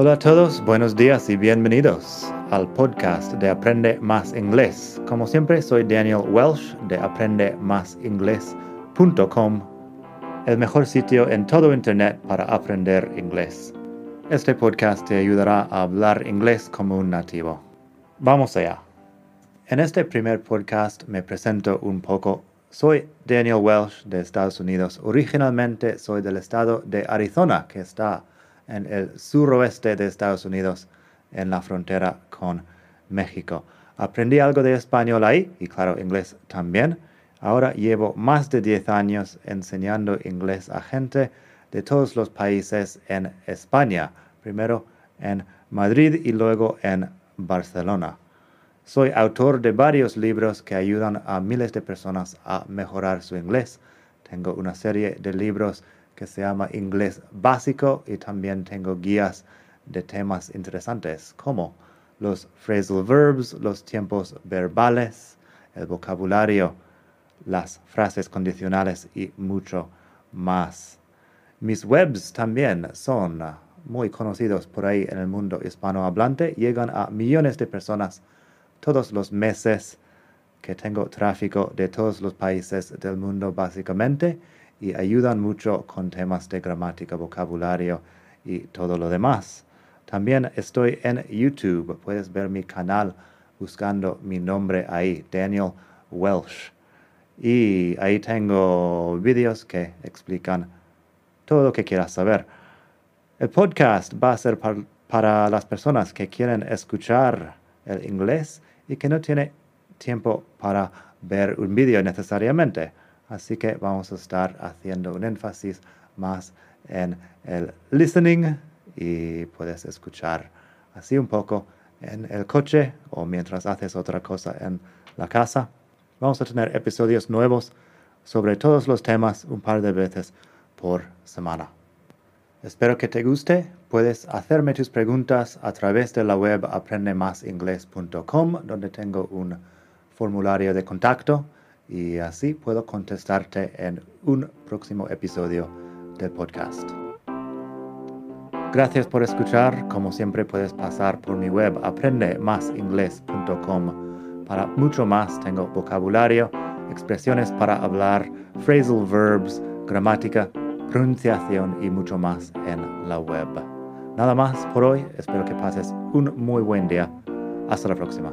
Hola a todos, buenos días y bienvenidos al podcast de Aprende Más Inglés. Como siempre, soy Daniel Welsh de aprendemásinglés.com, el mejor sitio en todo Internet para aprender inglés. Este podcast te ayudará a hablar inglés como un nativo. Vamos allá. En este primer podcast me presento un poco. Soy Daniel Welsh de Estados Unidos. Originalmente soy del estado de Arizona, que está en el suroeste de Estados Unidos, en la frontera con México. Aprendí algo de español ahí y claro, inglés también. Ahora llevo más de 10 años enseñando inglés a gente de todos los países en España, primero en Madrid y luego en Barcelona. Soy autor de varios libros que ayudan a miles de personas a mejorar su inglés. Tengo una serie de libros que se llama Inglés Básico y también tengo guías de temas interesantes como los phrasal verbs, los tiempos verbales, el vocabulario, las frases condicionales y mucho más. Mis webs también son muy conocidos por ahí en el mundo hispanohablante, llegan a millones de personas todos los meses que tengo tráfico de todos los países del mundo básicamente y ayudan mucho con temas de gramática, vocabulario y todo lo demás. También estoy en YouTube, puedes ver mi canal buscando mi nombre ahí, Daniel Welsh. Y ahí tengo vídeos que explican todo lo que quieras saber. El podcast va a ser para las personas que quieren escuchar el inglés y que no tienen tiempo para ver un vídeo necesariamente. Así que vamos a estar haciendo un énfasis más en el listening y puedes escuchar así un poco en el coche o mientras haces otra cosa en la casa. Vamos a tener episodios nuevos sobre todos los temas un par de veces por semana. Espero que te guste. Puedes hacerme tus preguntas a través de la web aprendemasingles.com, donde tengo un formulario de contacto y así puedo contestarte en un próximo episodio del podcast. Gracias por escuchar. Como siempre puedes pasar por mi web aprendemasingles.com. Para mucho más tengo vocabulario, expresiones para hablar, phrasal verbs, gramática, pronunciación y mucho más en la web. Nada más por hoy. Espero que pases un muy buen día. Hasta la próxima.